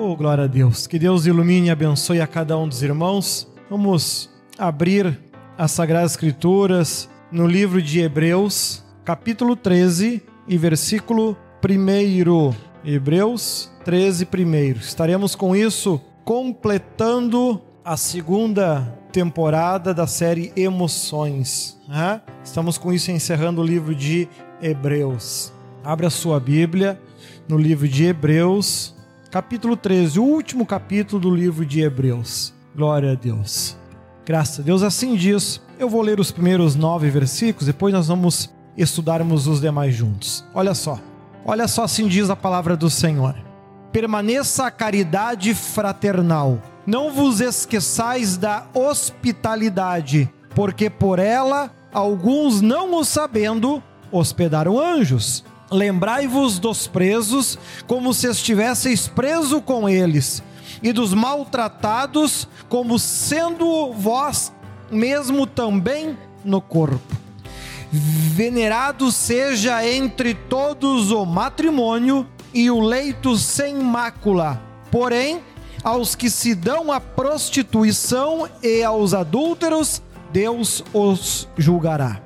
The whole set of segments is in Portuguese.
Oh, glória a Deus. Que Deus ilumine e abençoe a cada um dos irmãos. Vamos abrir as Sagradas Escrituras no livro de Hebreus, capítulo 13 e versículo 1. Hebreus 13, 1. Estaremos com isso completando a segunda temporada da série Emoções. Né? Estamos com isso encerrando o livro de Hebreus. Abra sua Bíblia no livro de Hebreus, capítulo 13, o último capítulo do livro de Hebreus. Glória a Deus. Graças a Deus, assim diz. Eu vou ler os primeiros nove versículos, depois nós vamos estudarmos os demais juntos. Olha só, olha só, assim diz a palavra do Senhor. Permaneça a caridade fraternal. Não vos esqueçais da hospitalidade, porque por ela alguns não o sabendo hospedaram anjos. Lembrai-vos dos presos, como se estivesseis preso com eles, e dos maltratados, como sendo vós mesmo também no corpo. Venerado seja entre todos o matrimônio e o leito sem mácula. Porém, aos que se dão à prostituição e aos adúlteros, Deus os julgará.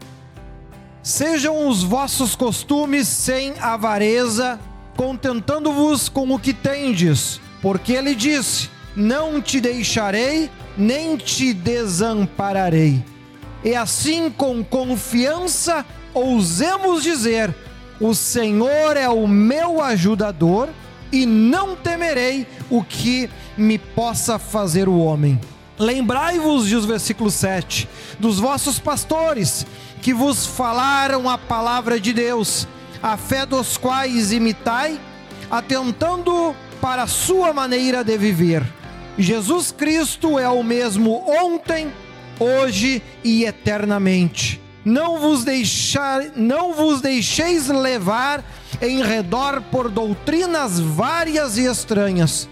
Sejam os vossos costumes sem avareza, contentando-vos com o que tendes, porque ele disse: Não te deixarei, nem te desampararei. E assim, com confiança, ousemos dizer: O Senhor é o meu ajudador, e não temerei o que me possa fazer o homem. Lembrai-vos, diz o versículo 7, dos vossos pastores que vos falaram a palavra de Deus, a fé dos quais imitai, atentando para a sua maneira de viver. Jesus Cristo é o mesmo ontem, hoje e eternamente. Não vos deixar, não vos deixeis levar em redor por doutrinas várias e estranhas,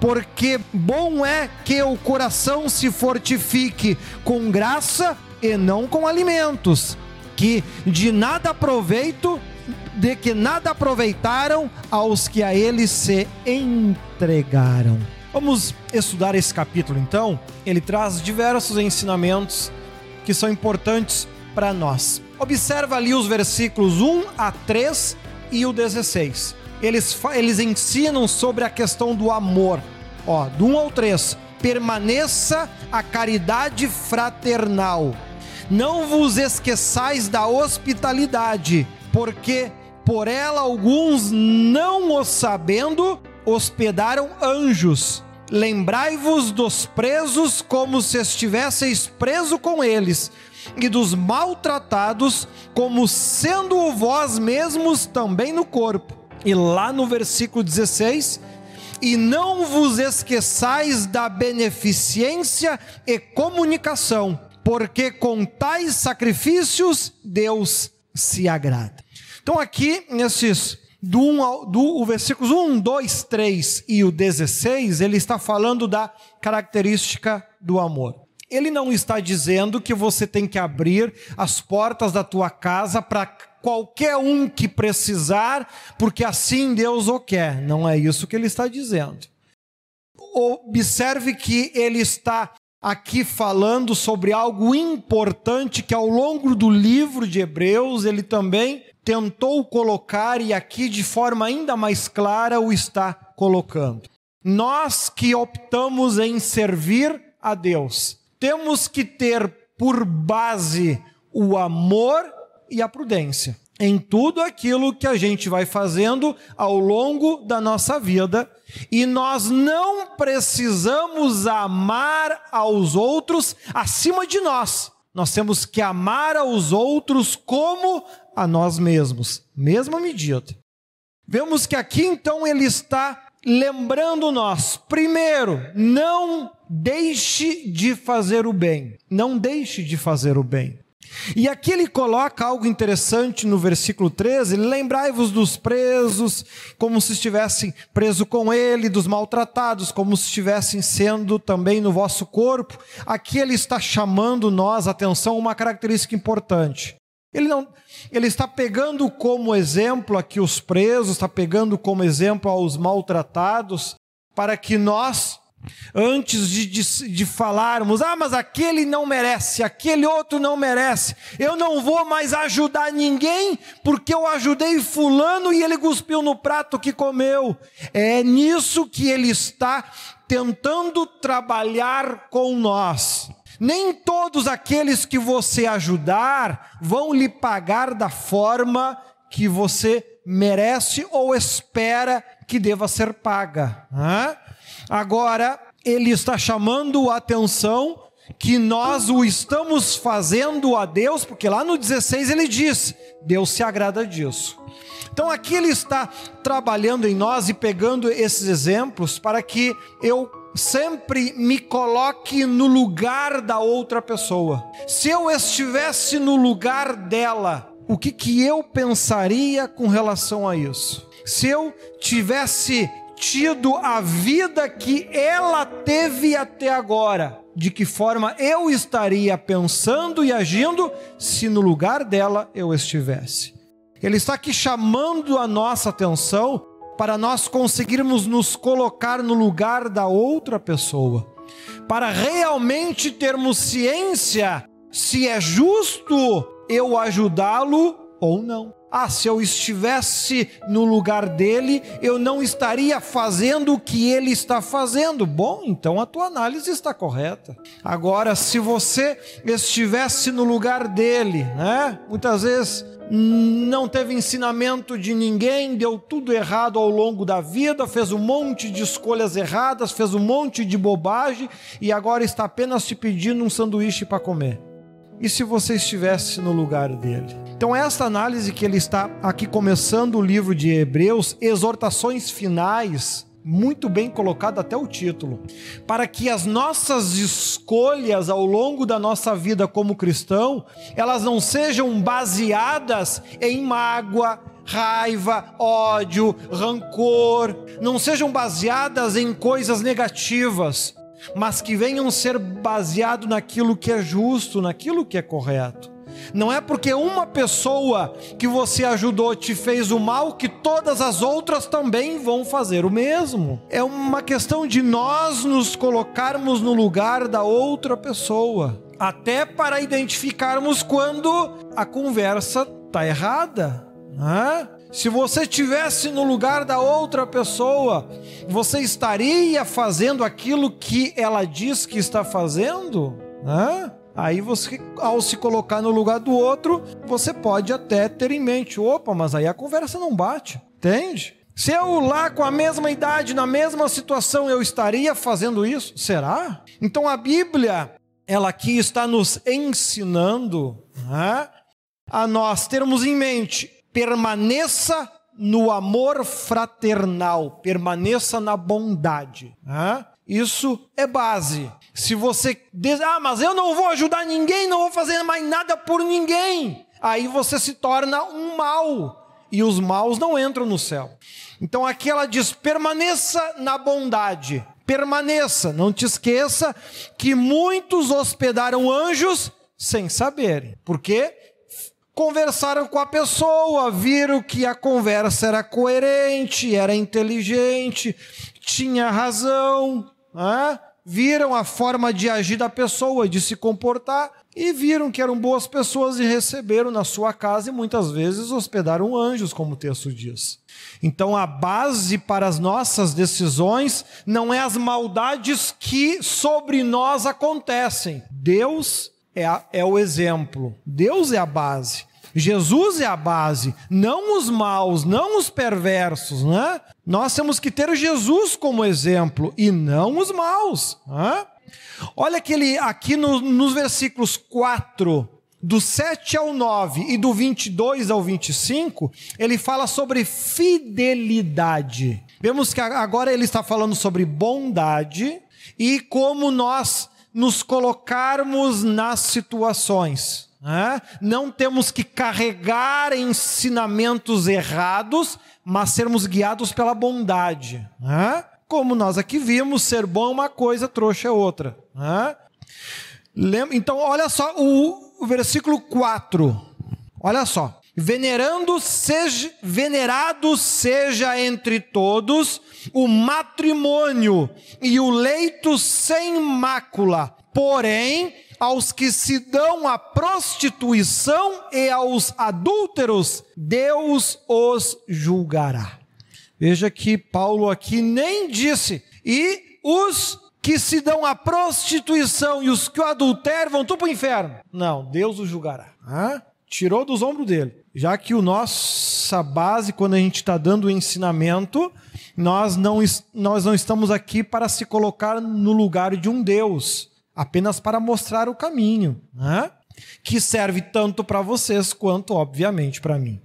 porque bom é que o coração se fortifique com graça e não com alimentos, que de nada aproveito, de que nada aproveitaram aos que a eles se entregaram. Vamos estudar esse capítulo então. Ele traz diversos ensinamentos que são importantes para nós. Observa ali os versículos 1 a 3 e o 16. Eles, eles ensinam sobre a questão do amor. Ó, do 1 ao 3. Permaneça a caridade fraternal não vos esqueçais da hospitalidade, porque por ela alguns, não o sabendo, hospedaram anjos. Lembrai-vos dos presos como se estivesseis preso com eles, e dos maltratados como sendo vós mesmos também no corpo. E lá no versículo 16, e não vos esqueçais da beneficência e comunicação porque com tais sacrifícios Deus se agrada. Então, aqui, nesses do, um ao, do o versículos 1, 2, 3 e o 16, ele está falando da característica do amor. Ele não está dizendo que você tem que abrir as portas da tua casa para qualquer um que precisar, porque assim Deus o quer. Não é isso que ele está dizendo. Observe que ele está aqui falando sobre algo importante que ao longo do livro de Hebreus ele também tentou colocar e aqui de forma ainda mais clara o está colocando. Nós que optamos em servir a Deus, temos que ter por base o amor e a prudência em tudo aquilo que a gente vai fazendo ao longo da nossa vida, e nós não precisamos amar aos outros acima de nós. Nós temos que amar aos outros como a nós mesmos, mesma medida. Vemos que aqui então ele está lembrando nós, primeiro, não deixe de fazer o bem. Não deixe de fazer o bem. E aqui ele coloca algo interessante no versículo 13: lembrai-vos dos presos, como se estivessem presos com ele, dos maltratados, como se estivessem sendo também no vosso corpo. Aqui ele está chamando nós atenção uma característica importante. Ele não, ele está pegando como exemplo aqui os presos, está pegando como exemplo aos maltratados, para que nós Antes de, de, de, falarmos, ah, mas aquele não merece, aquele outro não merece, eu não vou mais ajudar ninguém porque eu ajudei Fulano e ele cuspiu no prato que comeu. É nisso que ele está tentando trabalhar com nós. Nem todos aqueles que você ajudar vão lhe pagar da forma que você merece ou espera que deva ser paga. Né? Agora, ele está chamando a atenção que nós o estamos fazendo a Deus, porque lá no 16 ele diz: Deus se agrada disso. Então aqui ele está trabalhando em nós e pegando esses exemplos para que eu sempre me coloque no lugar da outra pessoa. Se eu estivesse no lugar dela, o que, que eu pensaria com relação a isso? Se eu tivesse tido a vida que ela teve até agora, de que forma eu estaria pensando e agindo se no lugar dela eu estivesse. Ele está aqui chamando a nossa atenção para nós conseguirmos nos colocar no lugar da outra pessoa, para realmente termos ciência se é justo eu ajudá-lo ou não. Ah, se eu estivesse no lugar dele, eu não estaria fazendo o que ele está fazendo. Bom, então a tua análise está correta. Agora, se você estivesse no lugar dele, né? Muitas vezes não teve ensinamento de ninguém, deu tudo errado ao longo da vida, fez um monte de escolhas erradas, fez um monte de bobagem e agora está apenas te pedindo um sanduíche para comer. E se você estivesse no lugar dele? Então, essa análise que ele está aqui começando o livro de Hebreus, exortações finais, muito bem colocado até o título, para que as nossas escolhas ao longo da nossa vida como cristão, elas não sejam baseadas em mágoa, raiva, ódio, rancor, não sejam baseadas em coisas negativas, mas que venham ser baseado naquilo que é justo, naquilo que é correto. Não é porque uma pessoa que você ajudou te fez o mal que todas as outras também vão fazer o mesmo. É uma questão de nós nos colocarmos no lugar da outra pessoa, até para identificarmos quando a conversa está errada. Né? Se você tivesse no lugar da outra pessoa, você estaria fazendo aquilo que ela diz que está fazendo? Né? Aí você, ao se colocar no lugar do outro, você pode até ter em mente: opa, mas aí a conversa não bate, entende? Se eu lá com a mesma idade, na mesma situação, eu estaria fazendo isso? Será? Então a Bíblia, ela aqui está nos ensinando né, a nós termos em mente permaneça no amor fraternal, permaneça na bondade. Né? Isso é base. Se você diz, ah, mas eu não vou ajudar ninguém, não vou fazer mais nada por ninguém, aí você se torna um mal. E os maus não entram no céu. Então aqui ela diz: permaneça na bondade, permaneça, não te esqueça que muitos hospedaram anjos sem saberem. Por quê? conversaram com a pessoa, viram que a conversa era coerente, era inteligente, tinha razão, né? Viram a forma de agir da pessoa, de se comportar, e viram que eram boas pessoas e receberam na sua casa e muitas vezes hospedaram anjos, como o texto diz. Então a base para as nossas decisões não é as maldades que sobre nós acontecem. Deus é, a, é o exemplo, Deus é a base. Jesus é a base, não os maus, não os perversos, né? Nós temos que ter Jesus como exemplo e não os maus. Né? Olha que ele aqui no, nos versículos 4, do 7 ao 9 e do 22 ao 25, ele fala sobre fidelidade. Vemos que agora ele está falando sobre bondade e como nós nos colocarmos nas situações. Né? Não temos que carregar ensinamentos errados, mas sermos guiados pela bondade. Né? Como nós aqui vimos, ser bom é uma coisa, trouxa é outra. Né? Então, olha só o, o versículo 4. Olha só. venerando seja, venerado seja entre todos o matrimônio e o leito sem mácula. Porém, aos que se dão à prostituição e aos adúlteros, Deus os julgará. Veja que Paulo aqui nem disse, e os que se dão à prostituição e os que o adulteram vão para o inferno. Não, Deus os julgará. Hã? Tirou dos ombros dele. Já que o nossa base, quando a gente está dando o ensinamento, nós não, nós não estamos aqui para se colocar no lugar de um Deus apenas para mostrar o caminho, né? que serve tanto para vocês quanto, obviamente, para mim.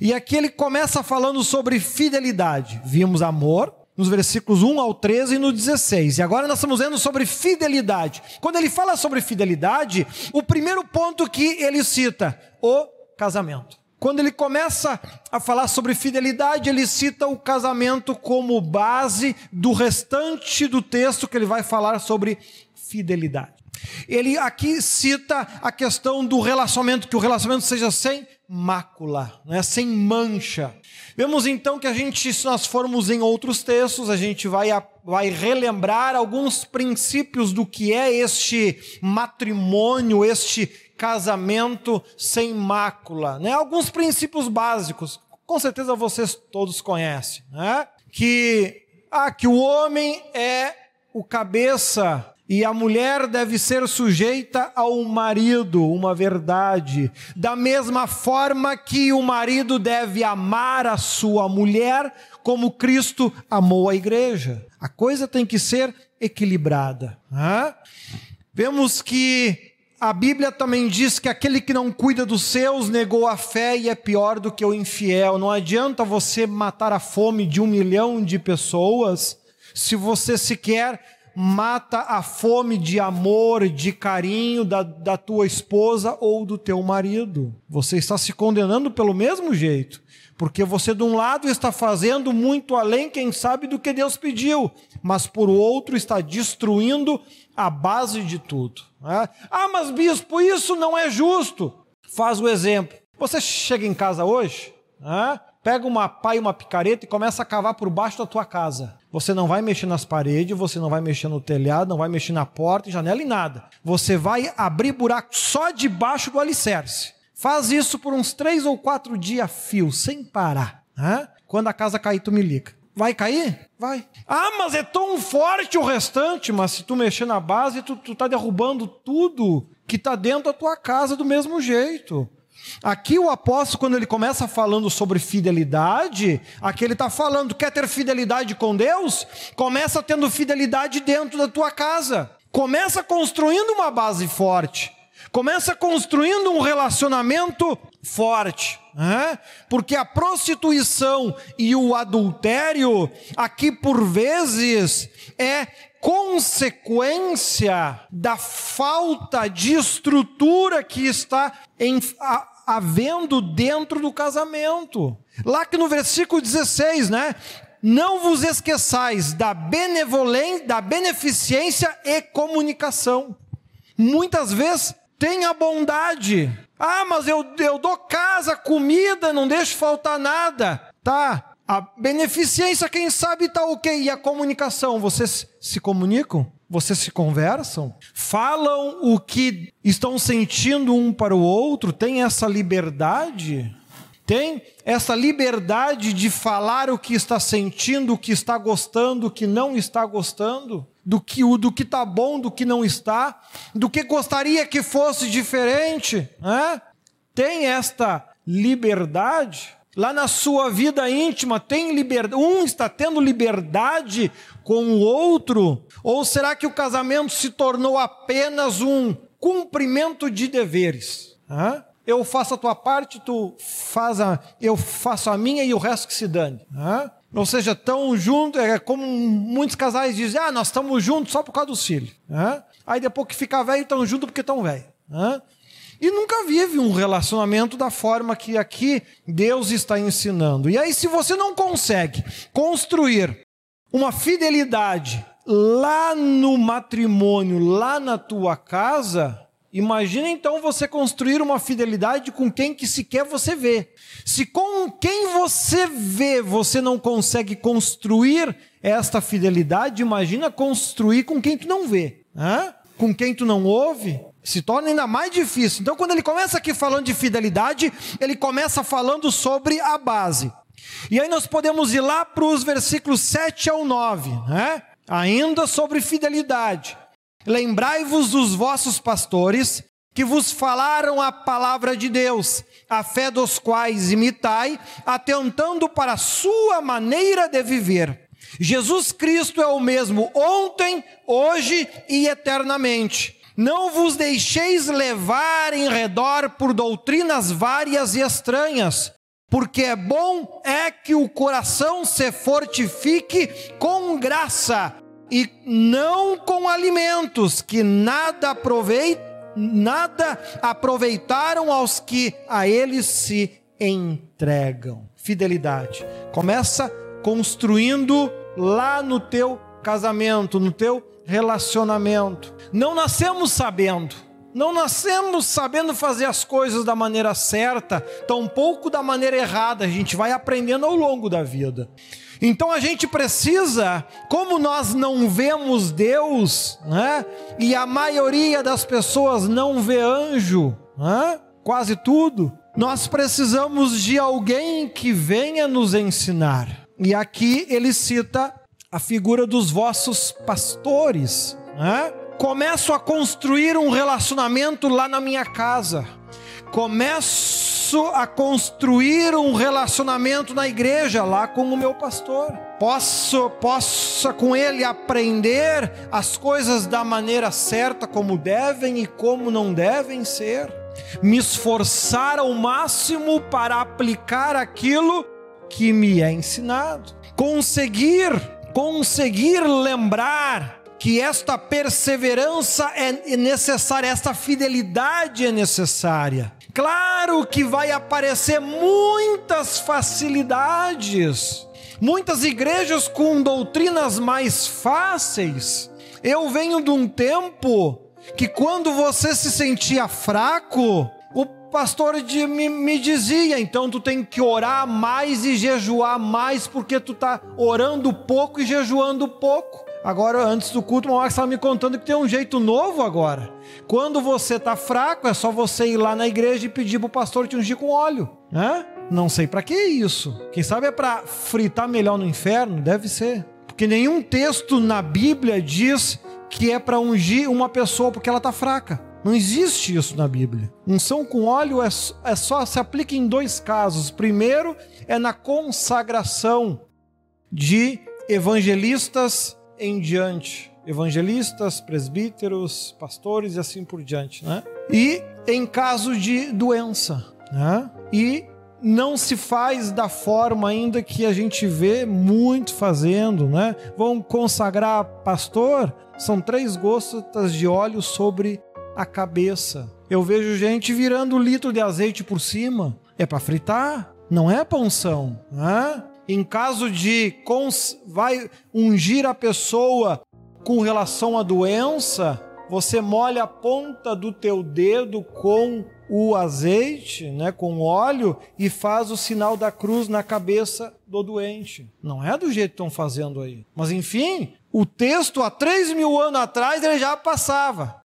E aqui ele começa falando sobre fidelidade. Vimos amor nos versículos 1 ao 13 e no 16. E agora nós estamos vendo sobre fidelidade. Quando ele fala sobre fidelidade, o primeiro ponto que ele cita, o casamento. Quando ele começa a falar sobre fidelidade, ele cita o casamento como base do restante do texto que ele vai falar sobre fidelidade. Ele aqui cita a questão do relacionamento, que o relacionamento seja sem mácula, né, sem mancha. Vemos então que a gente, se nós formos em outros textos, a gente vai, vai relembrar alguns princípios do que é este matrimônio, este casamento sem mácula, né? Alguns princípios básicos, com certeza vocês todos conhecem, né? Que ah, que o homem é o cabeça e a mulher deve ser sujeita ao marido, uma verdade. Da mesma forma que o marido deve amar a sua mulher como Cristo amou a igreja. A coisa tem que ser equilibrada. Né? Vemos que a Bíblia também diz que aquele que não cuida dos seus negou a fé e é pior do que o infiel. Não adianta você matar a fome de um milhão de pessoas se você sequer mata a fome de amor, de carinho da, da tua esposa ou do teu marido. Você está se condenando pelo mesmo jeito, porque você, de um lado, está fazendo muito além, quem sabe, do que Deus pediu, mas por outro, está destruindo a base de tudo. Né? Ah, mas bispo, isso não é justo. Faz o exemplo. Você chega em casa hoje, né? pega uma pá e uma picareta e começa a cavar por baixo da tua casa. Você não vai mexer nas paredes, você não vai mexer no telhado, não vai mexer na porta, janela e nada. Você vai abrir buraco só debaixo do alicerce. Faz isso por uns três ou quatro dias fio, sem parar. Né? Quando a casa cair, tu me liga. Vai cair? Vai. Ah, mas é tão forte o restante. Mas se tu mexer na base, tu, tu tá derrubando tudo que está dentro da tua casa do mesmo jeito. Aqui o apóstolo, quando ele começa falando sobre fidelidade, aqui ele está falando: quer ter fidelidade com Deus? Começa tendo fidelidade dentro da tua casa. Começa construindo uma base forte. Começa construindo um relacionamento forte. Né? Porque a prostituição e o adultério, aqui por vezes, é consequência da falta de estrutura que está em, a, havendo dentro do casamento. Lá que no versículo 16, né? Não vos esqueçais da benevolência, da beneficência e comunicação. Muitas vezes tem a bondade. Ah, mas eu, eu dou casa, comida, não deixo faltar nada. Tá, a beneficência, quem sabe, está ok. E a comunicação, vocês se comunicam? Vocês se conversam? Falam o que estão sentindo um para o outro? Tem essa liberdade? Tem essa liberdade de falar o que está sentindo, o que está gostando, o que não está gostando? Do que o do que está bom, do que não está? Do que gostaria que fosse diferente? Né? Tem esta liberdade? lá na sua vida íntima, tem liberdade, um está tendo liberdade com o outro? Ou será que o casamento se tornou apenas um cumprimento de deveres? Hã? Eu faço a tua parte, tu faz a, eu faço a minha e o resto que se dane. Hã? Ou seja, tão juntos, é como muitos casais dizem, ah, nós estamos juntos só por causa dos filhos. Hã? Aí depois que fica velho, estão juntos porque estão velhos e nunca vive um relacionamento da forma que aqui Deus está ensinando. E aí, se você não consegue construir uma fidelidade lá no matrimônio, lá na tua casa, Imagina então você construir uma fidelidade com quem que sequer você vê. Se com quem você vê você não consegue construir esta fidelidade, imagina construir com quem tu não vê. Hã? Com quem tu não ouve, se torna ainda mais difícil. Então, quando ele começa aqui falando de fidelidade, ele começa falando sobre a base. E aí nós podemos ir lá para os versículos 7 ao 9, né? ainda sobre fidelidade. Lembrai-vos dos vossos pastores, que vos falaram a palavra de Deus, a fé dos quais imitai, atentando para a sua maneira de viver. Jesus Cristo é o mesmo ontem, hoje e eternamente. Não vos deixeis levar em redor por doutrinas várias e estranhas, porque é bom é que o coração se fortifique com graça e não com alimentos que nada aproveita, nada aproveitaram aos que a eles se entregam. Fidelidade. Começa construindo lá no teu casamento, no teu relacionamento. Não nascemos sabendo não nascemos sabendo fazer as coisas da maneira certa, tampouco da maneira errada, a gente vai aprendendo ao longo da vida. Então a gente precisa, como nós não vemos Deus, né? E a maioria das pessoas não vê anjo, né? Quase tudo. Nós precisamos de alguém que venha nos ensinar. E aqui ele cita a figura dos vossos pastores, né? começo a construir um relacionamento lá na minha casa, começo a construir um relacionamento na igreja lá com o meu pastor. Posso, possa com ele aprender as coisas da maneira certa, como devem e como não devem ser. Me esforçar ao máximo para aplicar aquilo que me é ensinado. Conseguir, conseguir lembrar que esta perseverança é necessária, esta fidelidade é necessária. Claro que vai aparecer muitas facilidades, muitas igrejas com doutrinas mais fáceis. Eu venho de um tempo que quando você se sentia fraco, o pastor de, me, me, dizia, então tu tem que orar mais e jejuar mais, porque tu está orando pouco e jejuando pouco. Agora, antes do culto, o Max estava me contando que tem um jeito novo agora. Quando você está fraco, é só você ir lá na igreja e pedir para o pastor te ungir com óleo. Né? Não sei para que isso. Quem sabe é para fritar melhor no inferno? Deve ser. Porque nenhum texto na Bíblia diz que é para ungir uma pessoa porque ela está fraca. Não existe isso na Bíblia. Unção com óleo é, é só se aplica em dois casos. Primeiro é na consagração de evangelistas em diante, evangelistas, presbíteros, pastores e assim por diante, né? E em caso de doença, né? E não se faz da forma ainda que a gente vê muito fazendo, né? Vão consagrar pastor, são três gotas de óleo sobre a cabeça. Eu vejo gente virando litro de azeite por cima. É para fritar, não é unção, né? Em caso de cons... vai ungir a pessoa com relação à doença, você molha a ponta do teu dedo com o azeite, né, com óleo e faz o sinal da cruz na cabeça do doente. Não é do jeito que estão fazendo aí. Mas enfim, o texto há três mil anos atrás ele já passava.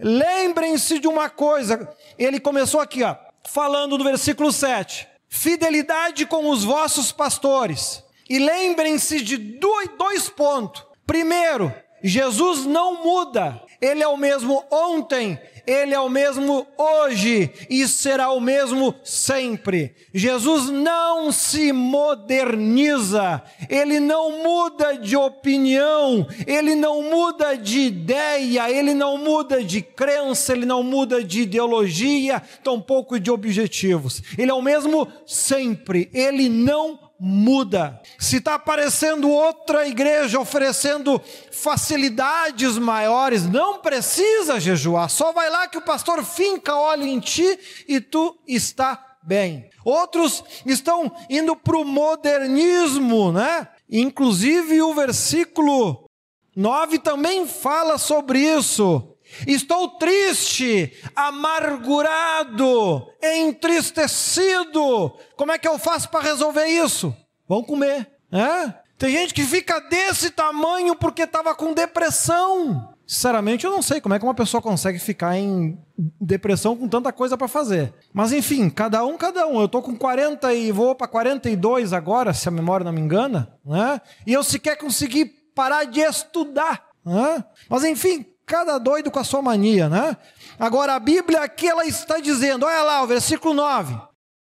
Lembrem-se de uma coisa. Ele começou aqui, ó, falando no versículo 7 fidelidade com os vossos pastores. E lembrem-se de dois pontos. Primeiro, Jesus não muda. Ele é o mesmo ontem, ele é o mesmo hoje e será o mesmo sempre. Jesus não se moderniza, ele não muda de opinião, ele não muda de ideia, ele não muda de crença, ele não muda de ideologia, tampouco de objetivos. Ele é o mesmo sempre, ele não muda. Se está aparecendo outra igreja oferecendo facilidades maiores, não precisa jejuar, só vai lá que o pastor finca óleo em ti e tu está bem. Outros estão indo para o modernismo, né? Inclusive o versículo 9 também fala sobre isso. Estou triste, amargurado, entristecido. Como é que eu faço para resolver isso? Vão comer. É? Tem gente que fica desse tamanho porque estava com depressão. Sinceramente, eu não sei como é que uma pessoa consegue ficar em depressão com tanta coisa para fazer. Mas enfim, cada um, cada um. Eu tô com 40 e vou para 42 agora, se a memória não me engana, né? E eu sequer consegui parar de estudar, né? Mas enfim, cada doido com a sua mania, né? Agora a Bíblia aqui ela está dizendo, olha lá, o versículo 9,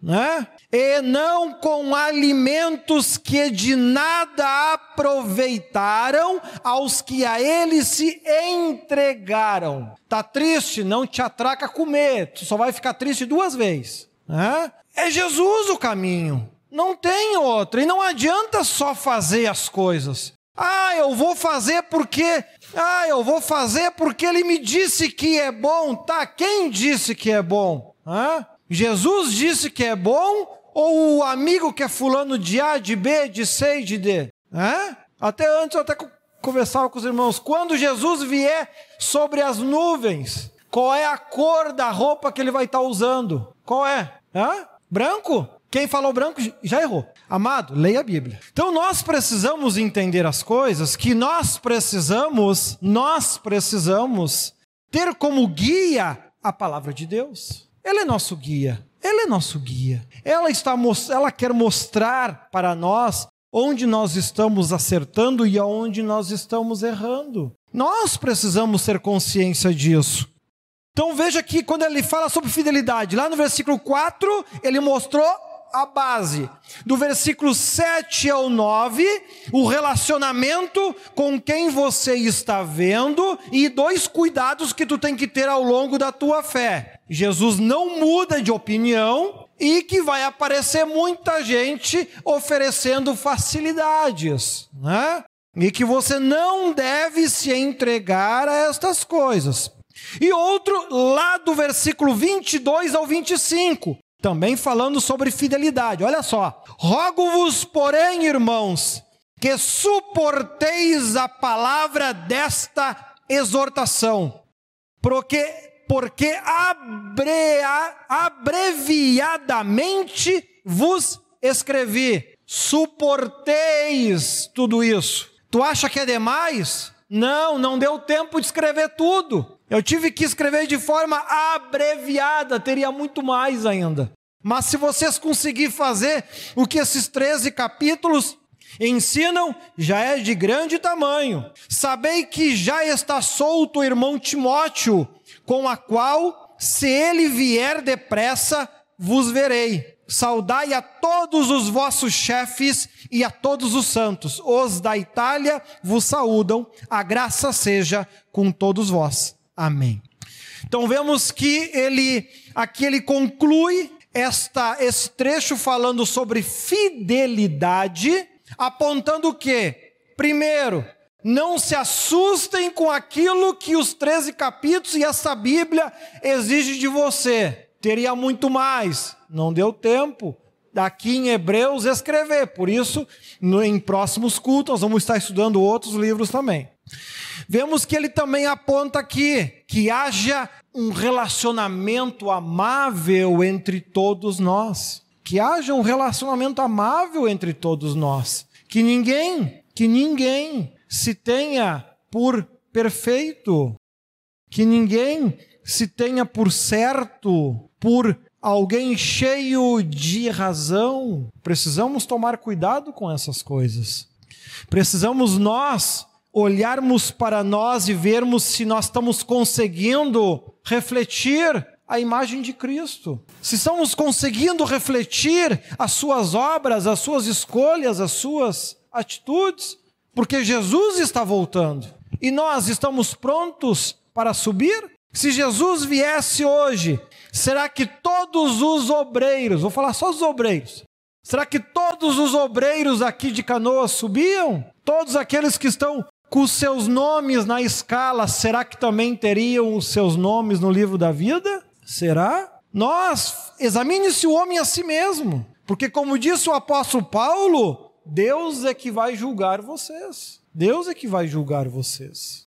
né? e não com alimentos que de nada aproveitaram aos que a ele se entregaram. Tá triste? Não te atraca comer, tu só vai ficar triste duas vezes. Né? É Jesus o caminho, não tem outro. E não adianta só fazer as coisas. Ah, eu vou fazer porque. Ah, eu vou fazer porque ele me disse que é bom. Tá, quem disse que é bom? Hã? Jesus disse que é bom ou o amigo que é fulano de A, de B, de C e de D? É? Até antes eu até conversava com os irmãos. Quando Jesus vier sobre as nuvens, qual é a cor da roupa que ele vai estar usando? Qual é? Hã? Branco? Quem falou branco já errou. Amado, leia a Bíblia. Então nós precisamos entender as coisas que nós precisamos, nós precisamos ter como guia a palavra de Deus. Ele é nosso guia. Ele é nosso guia. Ela está ela quer mostrar para nós onde nós estamos acertando e aonde nós estamos errando. Nós precisamos ter consciência disso. Então veja que quando ele fala sobre fidelidade, lá no versículo 4, ele mostrou a base. Do versículo 7 ao 9, o relacionamento com quem você está vendo e dois cuidados que tu tem que ter ao longo da tua fé. Jesus não muda de opinião e que vai aparecer muita gente oferecendo facilidades, né? E que você não deve se entregar a estas coisas. E outro, lá do versículo 22 ao 25, também falando sobre fidelidade. Olha só. Rogo-vos, porém, irmãos, que suporteis a palavra desta exortação, porque, porque abrea, abreviadamente vos escrevi. Suporteis tudo isso. Tu acha que é demais? Não, não deu tempo de escrever tudo. Eu tive que escrever de forma abreviada, teria muito mais ainda. Mas se vocês conseguirem fazer o que esses 13 capítulos ensinam, já é de grande tamanho. Sabei que já está solto o irmão Timóteo, com a qual, se ele vier depressa, vos verei. Saudai a todos os vossos chefes e a todos os santos. Os da Itália vos saúdam. A graça seja com todos vós. Amém. Então vemos que ele aqui ele conclui esta esse trecho falando sobre fidelidade, apontando o quê? Primeiro, não se assustem com aquilo que os 13 capítulos e essa Bíblia exige de você. Teria muito mais, não deu tempo daqui em Hebreus escrever. Por isso, no, em próximos cultos, nós vamos estar estudando outros livros também. Vemos que ele também aponta aqui que haja um relacionamento amável entre todos nós. Que haja um relacionamento amável entre todos nós. Que ninguém, que ninguém se tenha por perfeito. Que ninguém se tenha por certo, por alguém cheio de razão. Precisamos tomar cuidado com essas coisas. Precisamos nós olharmos para nós e vermos se nós estamos conseguindo refletir a imagem de Cristo. Se estamos conseguindo refletir as suas obras, as suas escolhas, as suas atitudes, porque Jesus está voltando. E nós estamos prontos para subir? Se Jesus viesse hoje, será que todos os obreiros, vou falar só os obreiros, será que todos os obreiros aqui de Canoas subiam? Todos aqueles que estão com seus nomes na escala, será que também teriam os seus nomes no livro da vida? Será? Nós, examine-se o homem a si mesmo, porque, como disse o apóstolo Paulo, Deus é que vai julgar vocês. Deus é que vai julgar vocês.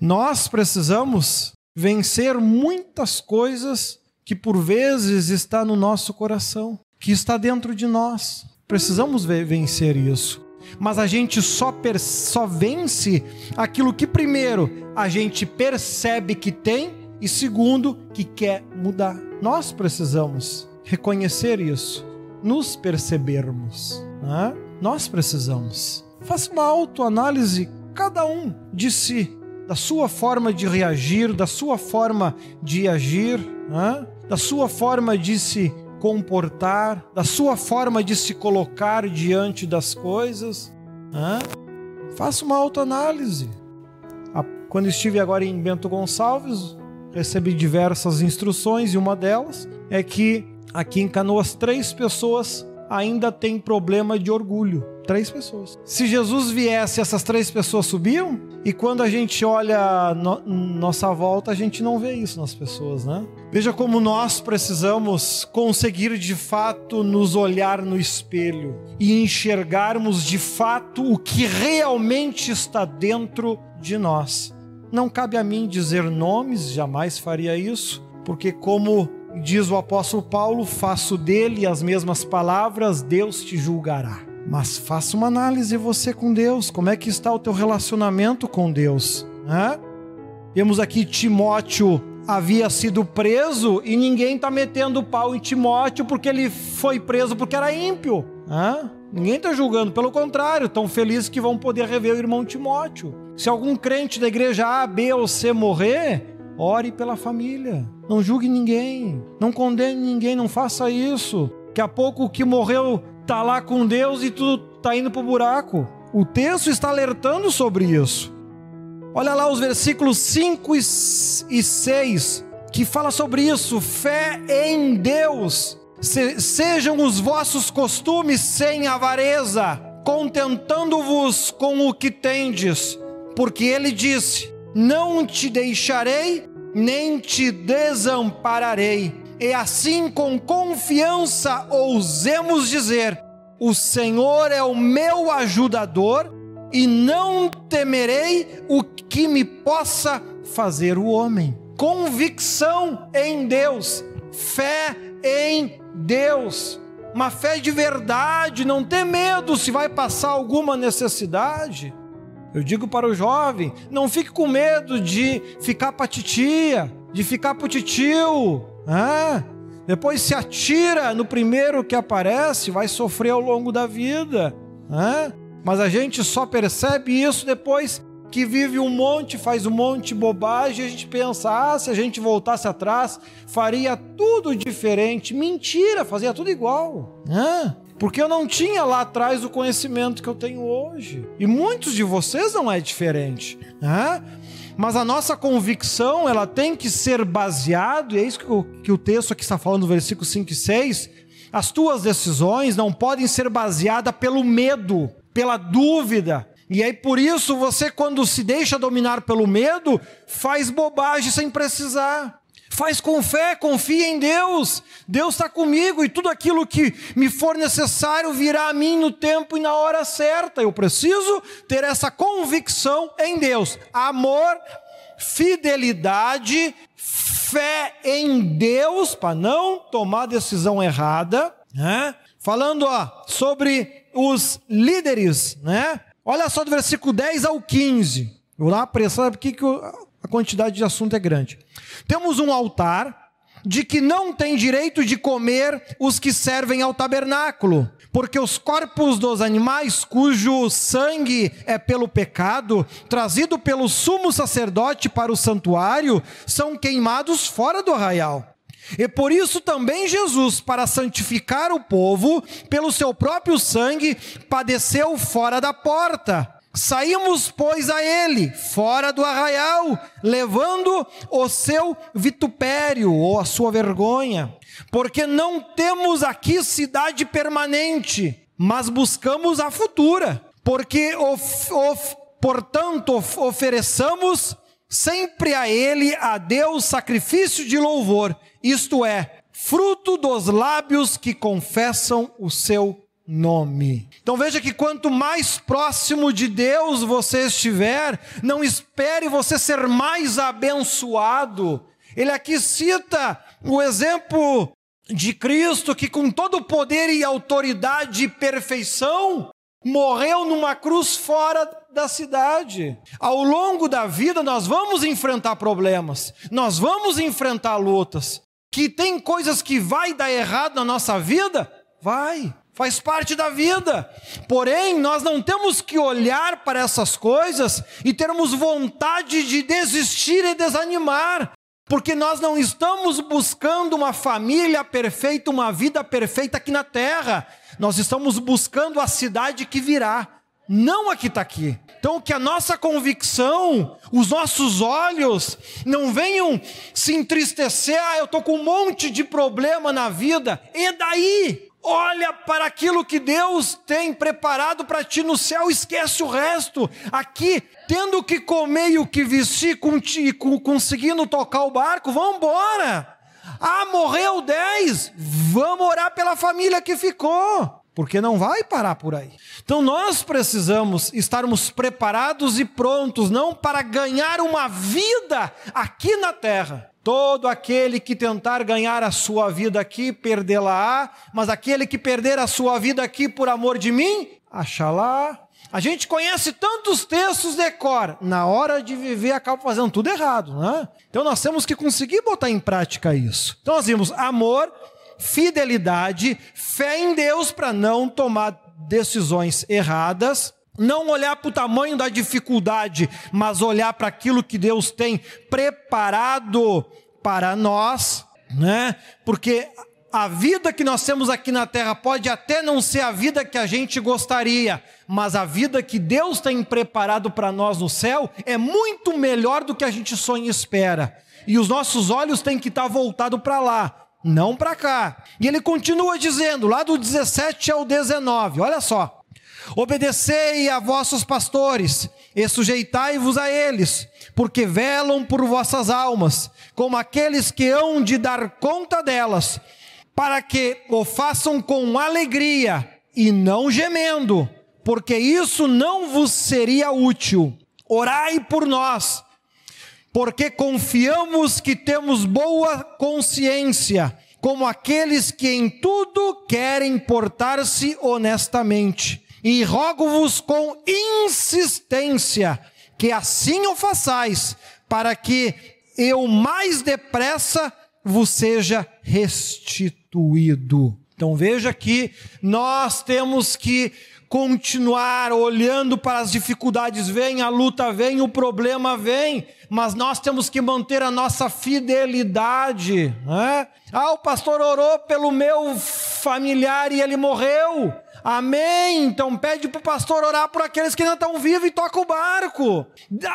Nós precisamos vencer muitas coisas que por vezes está no nosso coração, que está dentro de nós. Precisamos vencer isso. Mas a gente só, só vence aquilo que, primeiro, a gente percebe que tem e, segundo, que quer mudar. Nós precisamos reconhecer isso, nos percebermos. Né? Nós precisamos. Faça uma autoanálise, cada um de si, da sua forma de reagir, da sua forma de agir, né? da sua forma de se comportar, da sua forma de se colocar diante das coisas. Né? Faça uma autoanálise. Quando estive agora em Bento Gonçalves, recebi diversas instruções e uma delas é que aqui em Canoas três pessoas ainda têm problema de orgulho. Três pessoas. Se Jesus viesse, essas três pessoas subiam? E quando a gente olha no, nossa volta, a gente não vê isso nas pessoas, né? Veja como nós precisamos conseguir de fato nos olhar no espelho e enxergarmos de fato o que realmente está dentro de nós. Não cabe a mim dizer nomes, jamais faria isso, porque, como diz o apóstolo Paulo, faço dele as mesmas palavras, Deus te julgará. Mas faça uma análise você com Deus, como é que está o teu relacionamento com Deus? Né? Temos aqui Timóteo havia sido preso e ninguém está metendo pau em Timóteo porque ele foi preso porque era ímpio. Né? Ninguém está julgando, pelo contrário, estão felizes que vão poder rever o irmão Timóteo. Se algum crente da igreja A, B ou C morrer, ore pela família. Não julgue ninguém, não condene ninguém, não faça isso. Daqui a pouco o que morreu está lá com Deus e tudo está indo para o buraco. O texto está alertando sobre isso. Olha lá os versículos 5 e 6 que fala sobre isso, fé em Deus se, sejam os vossos costumes sem avareza, contentando-vos com o que tendes, porque ele disse: Não te deixarei, nem te desampararei. E assim, com confiança, ousemos dizer: O Senhor é o meu ajudador, e não temerei o que me possa fazer o homem. Convicção em Deus, fé em Deus, uma fé de verdade, não ter medo se vai passar alguma necessidade. Eu digo para o jovem: não fique com medo de ficar para titia, de ficar para titio. Ah, depois se atira no primeiro que aparece, vai sofrer ao longo da vida. Ah, mas a gente só percebe isso depois que vive um monte, faz um monte de bobagem, a gente pensa, ah, se a gente voltasse atrás, faria tudo diferente. Mentira, fazia tudo igual. Ah, porque eu não tinha lá atrás o conhecimento que eu tenho hoje. E muitos de vocês não é diferente. Ah, mas a nossa convicção, ela tem que ser baseado, e é isso que o, que o texto aqui está falando no versículo 5 e 6, as tuas decisões não podem ser baseadas pelo medo, pela dúvida, e aí por isso você, quando se deixa dominar pelo medo, faz bobagem sem precisar. Faz com fé, confia em Deus. Deus está comigo e tudo aquilo que me for necessário virá a mim no tempo e na hora certa. Eu preciso ter essa convicção em Deus. Amor, fidelidade, fé em Deus para não tomar decisão errada. Né? Falando ó, sobre os líderes, né? Olha só do versículo 10 ao 15. Vou uma pressão, porque a quantidade de assunto é grande. Temos um altar de que não tem direito de comer os que servem ao tabernáculo, porque os corpos dos animais cujo sangue é pelo pecado, trazido pelo sumo sacerdote para o santuário, são queimados fora do arraial. E por isso também Jesus, para santificar o povo, pelo seu próprio sangue, padeceu fora da porta. Saímos, pois, a ele, fora do arraial, levando o seu vitupério ou a sua vergonha, porque não temos aqui cidade permanente, mas buscamos a futura, porque, of, of, portanto, of, ofereçamos sempre a ele, a Deus, sacrifício de louvor. Isto é, fruto dos lábios que confessam o seu nome. Então veja que quanto mais próximo de Deus você estiver, não espere você ser mais abençoado. Ele aqui cita o exemplo de Cristo que com todo o poder e autoridade e perfeição morreu numa cruz fora da cidade. Ao longo da vida nós vamos enfrentar problemas, nós vamos enfrentar lutas. Que tem coisas que vai dar errado na nossa vida? Vai. Faz parte da vida. Porém, nós não temos que olhar para essas coisas e termos vontade de desistir e desanimar, porque nós não estamos buscando uma família perfeita, uma vida perfeita aqui na terra. Nós estamos buscando a cidade que virá, não a que está aqui. Então, que a nossa convicção, os nossos olhos, não venham se entristecer. Ah, eu estou com um monte de problema na vida. E daí? Olha para aquilo que Deus tem preparado para ti no céu, esquece o resto. Aqui, tendo que comer e o que vestir, conseguindo tocar o barco, vamos embora. Ah, morreu 10, vamos orar pela família que ficou, porque não vai parar por aí. Então nós precisamos estarmos preparados e prontos, não para ganhar uma vida aqui na terra, Todo aquele que tentar ganhar a sua vida aqui, perdê-la-á, mas aquele que perder a sua vida aqui por amor de mim, achará. A gente conhece tantos textos de cor, na hora de viver acaba fazendo tudo errado, né? Então nós temos que conseguir botar em prática isso. Então nós vimos amor, fidelidade, fé em Deus para não tomar decisões erradas, não olhar para o tamanho da dificuldade, mas olhar para aquilo que Deus tem preparado para nós, né? Porque a vida que nós temos aqui na terra pode até não ser a vida que a gente gostaria, mas a vida que Deus tem preparado para nós no céu é muito melhor do que a gente sonha e espera. E os nossos olhos têm que estar voltados para lá, não para cá. E ele continua dizendo, lá do 17 ao 19, olha só. Obedecei a vossos pastores e sujeitai-vos a eles, porque velam por vossas almas, como aqueles que hão de dar conta delas, para que o façam com alegria e não gemendo, porque isso não vos seria útil. Orai por nós, porque confiamos que temos boa consciência, como aqueles que em tudo querem portar-se honestamente. E rogo-vos com insistência que assim o façais, para que eu mais depressa vos seja restituído. Então veja que nós temos que continuar olhando para as dificuldades, vem, a luta vem, o problema vem, mas nós temos que manter a nossa fidelidade. Né? Ah, o pastor orou pelo meu familiar e ele morreu. Amém? Então pede para o pastor orar por aqueles que ainda estão vivos e toca o barco.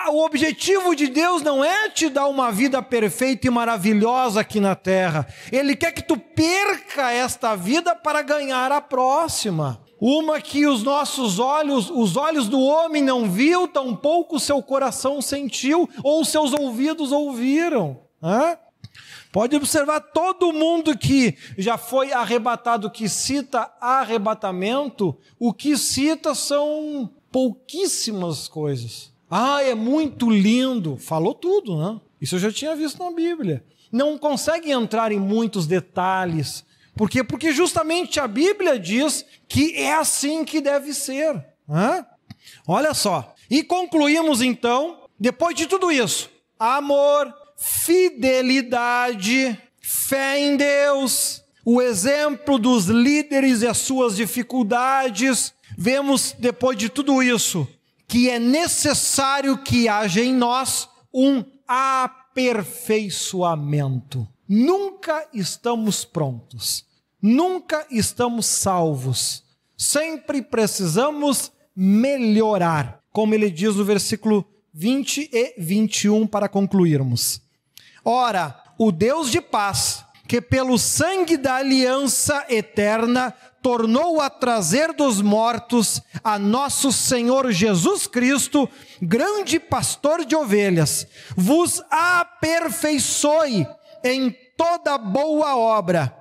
O objetivo de Deus não é te dar uma vida perfeita e maravilhosa aqui na terra. Ele quer que tu perca esta vida para ganhar a próxima. Uma que os nossos olhos, os olhos do homem não viu, tampouco seu coração sentiu, ou seus ouvidos ouviram. Hã? Pode observar todo mundo que já foi arrebatado, que cita arrebatamento, o que cita são pouquíssimas coisas. Ah, é muito lindo. Falou tudo, né? Isso eu já tinha visto na Bíblia. Não consegue entrar em muitos detalhes. Por quê? Porque justamente a Bíblia diz que é assim que deve ser. Né? Olha só. E concluímos então, depois de tudo isso: amor, fidelidade, fé em Deus, o exemplo dos líderes e as suas dificuldades. Vemos, depois de tudo isso, que é necessário que haja em nós um aperfeiçoamento. Nunca estamos prontos, nunca estamos salvos, sempre precisamos melhorar, como ele diz no versículo 20 e 21 para concluirmos. Ora, o Deus de paz, que pelo sangue da aliança eterna tornou a trazer dos mortos a nosso Senhor Jesus Cristo, grande pastor de ovelhas, vos aperfeiçoe em toda boa obra,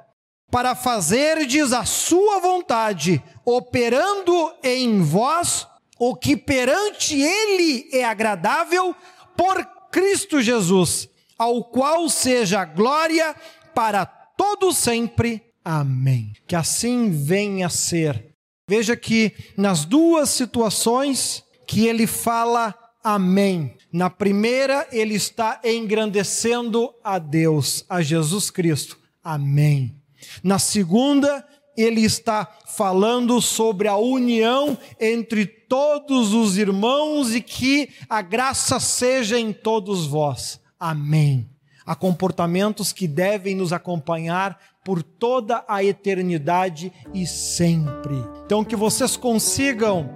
para fazerdes a sua vontade, operando em vós o que perante ele é agradável por Cristo Jesus, ao qual seja glória para todo sempre. Amém. Que assim venha a ser. Veja que nas duas situações que ele fala amém. Na primeira, ele está engrandecendo a Deus, a Jesus Cristo. Amém. Na segunda, ele está falando sobre a união entre todos os irmãos e que a graça seja em todos vós. Amém. Há comportamentos que devem nos acompanhar por toda a eternidade e sempre. Então, que vocês consigam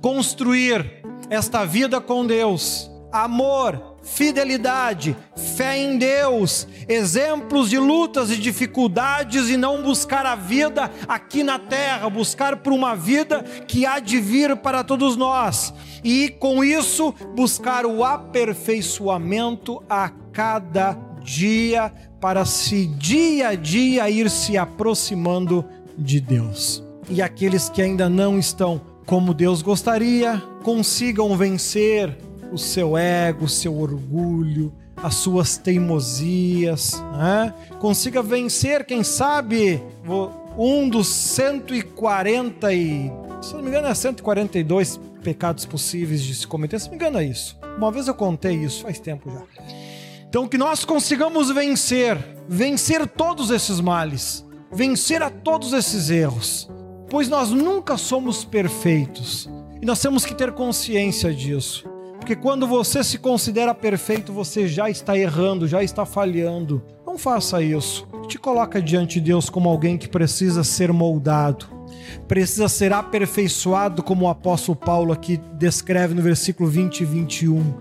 construir esta vida com Deus, amor, fidelidade, fé em Deus, exemplos de lutas e dificuldades e não buscar a vida aqui na terra, buscar por uma vida que há de vir para todos nós e com isso buscar o aperfeiçoamento a cada dia para se dia a dia ir se aproximando de Deus. E aqueles que ainda não estão como Deus gostaria, consigam vencer o seu ego, o seu orgulho, as suas teimosias, né? consiga vencer, quem sabe, um dos 140 e, se não me engano é 142 pecados possíveis de se cometer, se não me engano é isso. Uma vez eu contei isso, faz tempo já. Então que nós consigamos vencer, vencer todos esses males, vencer a todos esses erros, pois nós nunca somos perfeitos. E nós temos que ter consciência disso. Porque quando você se considera perfeito, você já está errando, já está falhando. Não faça isso. Te coloca diante de Deus como alguém que precisa ser moldado, precisa ser aperfeiçoado, como o apóstolo Paulo aqui descreve no versículo 20 e 21.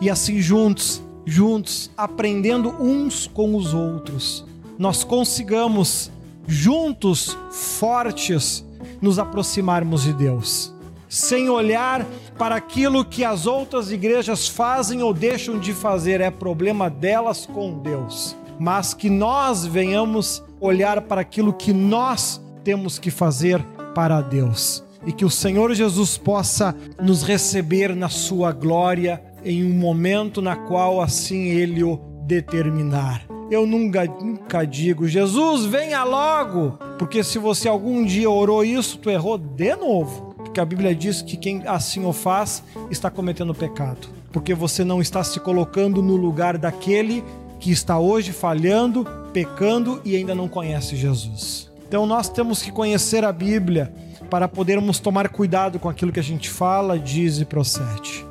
E assim juntos, juntos, aprendendo uns com os outros, nós consigamos juntos, fortes, nos aproximarmos de Deus, sem olhar para aquilo que as outras igrejas fazem ou deixam de fazer, é problema delas com Deus. Mas que nós venhamos olhar para aquilo que nós temos que fazer para Deus. E que o Senhor Jesus possa nos receber na sua glória em um momento na qual assim ele o determinar. Eu nunca, nunca digo, Jesus, venha logo, porque se você algum dia orou isso, tu errou de novo porque a Bíblia diz que quem assim o faz está cometendo pecado, porque você não está se colocando no lugar daquele que está hoje falhando, pecando e ainda não conhece Jesus. Então nós temos que conhecer a Bíblia para podermos tomar cuidado com aquilo que a gente fala, diz e procede.